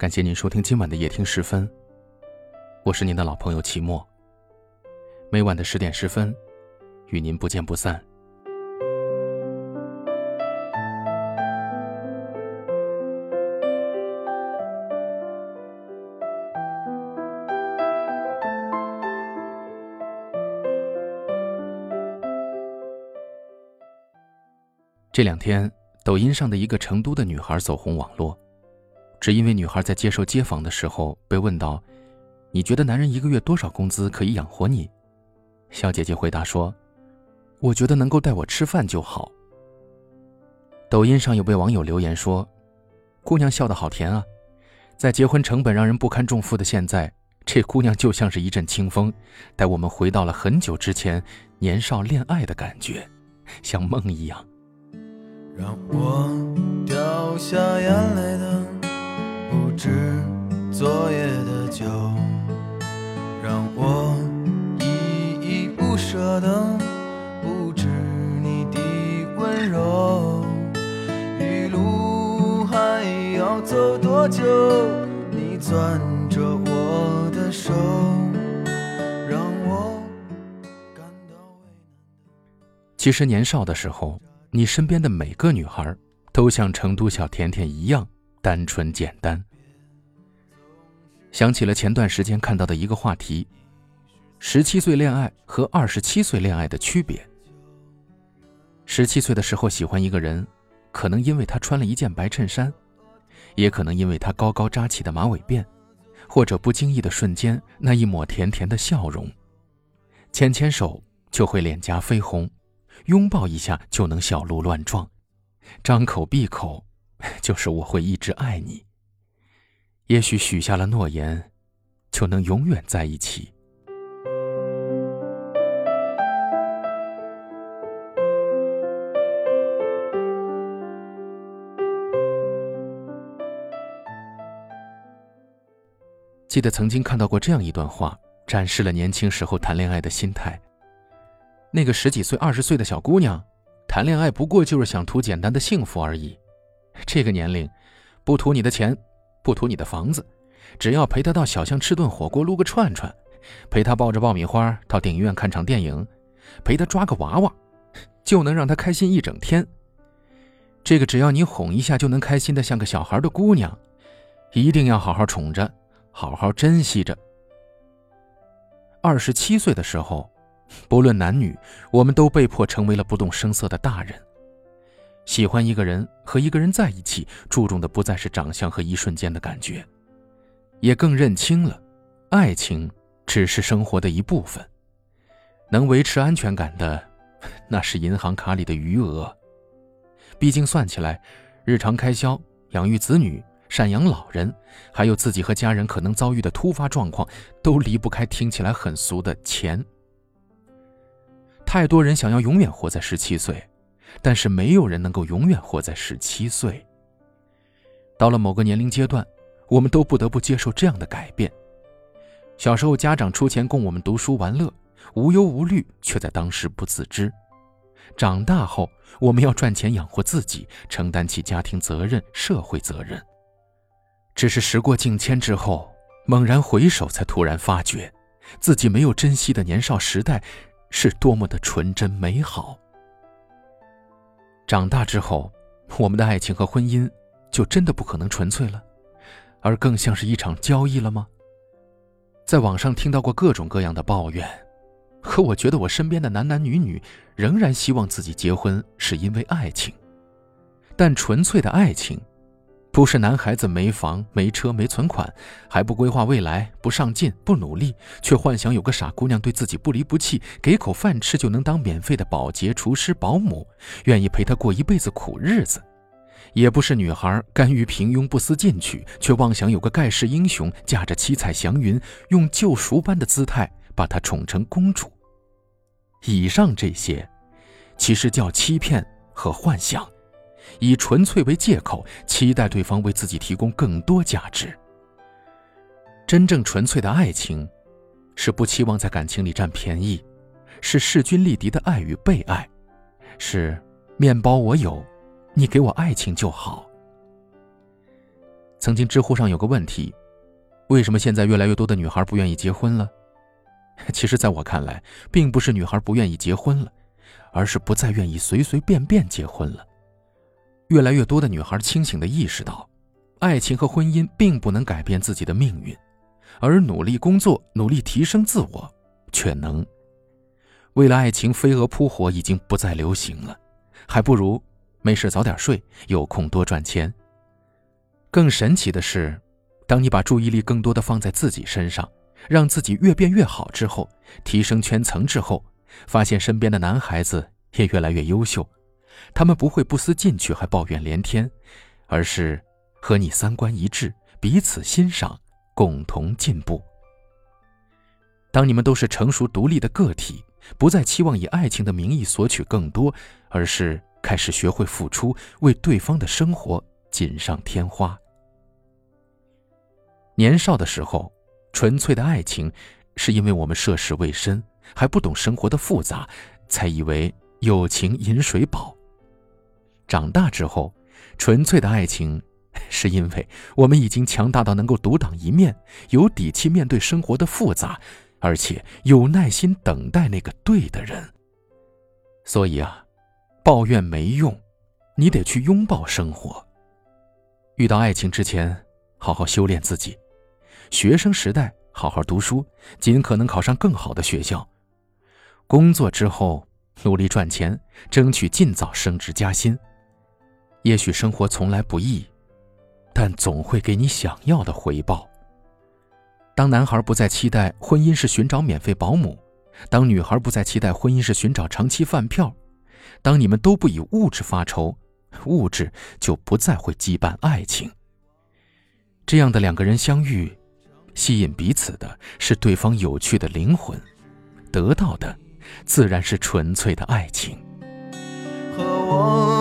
感谢您收听今晚的夜听十分，我是您的老朋友齐墨。每晚的十点十分，与您不见不散。这两天，抖音上的一个成都的女孩走红网络。只因为女孩在接受街访的时候被问到：“你觉得男人一个月多少工资可以养活你？”小姐姐回答说：“我觉得能够带我吃饭就好。”抖音上有位网友留言说：“姑娘笑得好甜啊，在结婚成本让人不堪重负的现在，这姑娘就像是一阵清风，带我们回到了很久之前年少恋爱的感觉，像梦一样。”让我掉下眼泪的。攥着我的手，让我感到为难。其实年少的时候，你身边的每个女孩，都像成都小甜甜一样。单纯简单，想起了前段时间看到的一个话题：十七岁恋爱和二十七岁恋爱的区别。十七岁的时候喜欢一个人，可能因为他穿了一件白衬衫，也可能因为他高高扎起的马尾辫，或者不经意的瞬间那一抹甜甜的笑容，牵牵手就会脸颊绯红，拥抱一下就能小鹿乱撞，张口闭口。就是我会一直爱你。也许许下了诺言，就能永远在一起。记得曾经看到过这样一段话，展示了年轻时候谈恋爱的心态。那个十几岁、二十岁的小姑娘，谈恋爱不过就是想图简单的幸福而已。这个年龄，不图你的钱，不图你的房子，只要陪他到小巷吃顿火锅、撸个串串，陪他抱着爆米花到电影院看场电影，陪他抓个娃娃，就能让他开心一整天。这个只要你哄一下就能开心的像个小孩的姑娘，一定要好好宠着，好好珍惜着。二十七岁的时候，不论男女，我们都被迫成为了不动声色的大人。喜欢一个人和一个人在一起，注重的不再是长相和一瞬间的感觉，也更认清了，爱情只是生活的一部分。能维持安全感的，那是银行卡里的余额。毕竟算起来，日常开销、养育子女、赡养老人，还有自己和家人可能遭遇的突发状况，都离不开听起来很俗的钱。太多人想要永远活在十七岁。但是没有人能够永远活在十七岁。到了某个年龄阶段，我们都不得不接受这样的改变。小时候家长出钱供我们读书玩乐，无忧无虑，却在当时不自知。长大后，我们要赚钱养活自己，承担起家庭责任、社会责任。只是时过境迁之后，猛然回首，才突然发觉，自己没有珍惜的年少时代，是多么的纯真美好。长大之后，我们的爱情和婚姻就真的不可能纯粹了，而更像是一场交易了吗？在网上听到过各种各样的抱怨，可我觉得我身边的男男女女仍然希望自己结婚是因为爱情，但纯粹的爱情。不是男孩子没房没车没存款，还不规划未来，不上进不努力，却幻想有个傻姑娘对自己不离不弃，给口饭吃就能当免费的保洁、厨师、保姆，愿意陪他过一辈子苦日子；也不是女孩甘于平庸不思进取，却妄想有个盖世英雄驾着七彩祥云，用救赎般的姿态把她宠成公主。以上这些，其实叫欺骗和幻想。以纯粹为借口，期待对方为自己提供更多价值。真正纯粹的爱情，是不期望在感情里占便宜，是势均力敌的爱与被爱，是面包我有，你给我爱情就好。曾经知乎上有个问题：为什么现在越来越多的女孩不愿意结婚了？其实，在我看来，并不是女孩不愿意结婚了，而是不再愿意随随便便结婚了。越来越多的女孩清醒地意识到，爱情和婚姻并不能改变自己的命运，而努力工作、努力提升自我却能。为了爱情飞蛾扑火已经不再流行了，还不如没事早点睡，有空多赚钱。更神奇的是，当你把注意力更多的放在自己身上，让自己越变越好之后，提升圈层之后，发现身边的男孩子也越来越优秀，他们不会不思进取还抱怨连天，而是和你三观一致，彼此欣赏，共同进步。当你们都是成熟独立的个体，不再期望以爱情的名义索取更多，而是开始学会付出，为对方的生活。锦上添花。年少的时候，纯粹的爱情，是因为我们涉世未深，还不懂生活的复杂，才以为友情饮水饱。长大之后，纯粹的爱情，是因为我们已经强大到能够独当一面，有底气面对生活的复杂，而且有耐心等待那个对的人。所以啊，抱怨没用，你得去拥抱生活。遇到爱情之前，好好修炼自己；学生时代好好读书，尽可能考上更好的学校；工作之后努力赚钱，争取尽早升职加薪。也许生活从来不易，但总会给你想要的回报。当男孩不再期待婚姻是寻找免费保姆，当女孩不再期待婚姻是寻找长期饭票，当你们都不以物质发愁。物质就不再会羁绊爱情。这样的两个人相遇，吸引彼此的是对方有趣的灵魂，得到的自然是纯粹的爱情。和我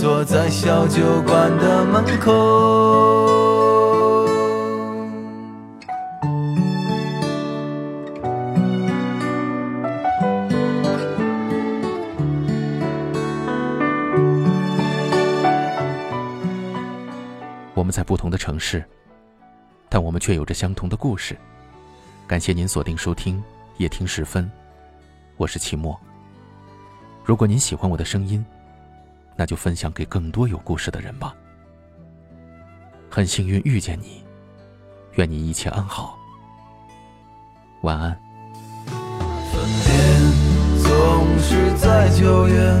坐在小酒馆的门口。我们在不同的城市。但我们却有着相同的故事。感谢您锁定收听夜听时分，我是齐墨。如果您喜欢我的声音，那就分享给更多有故事的人吧。很幸运遇见你，愿你一切安好。晚安。分别总是在九月，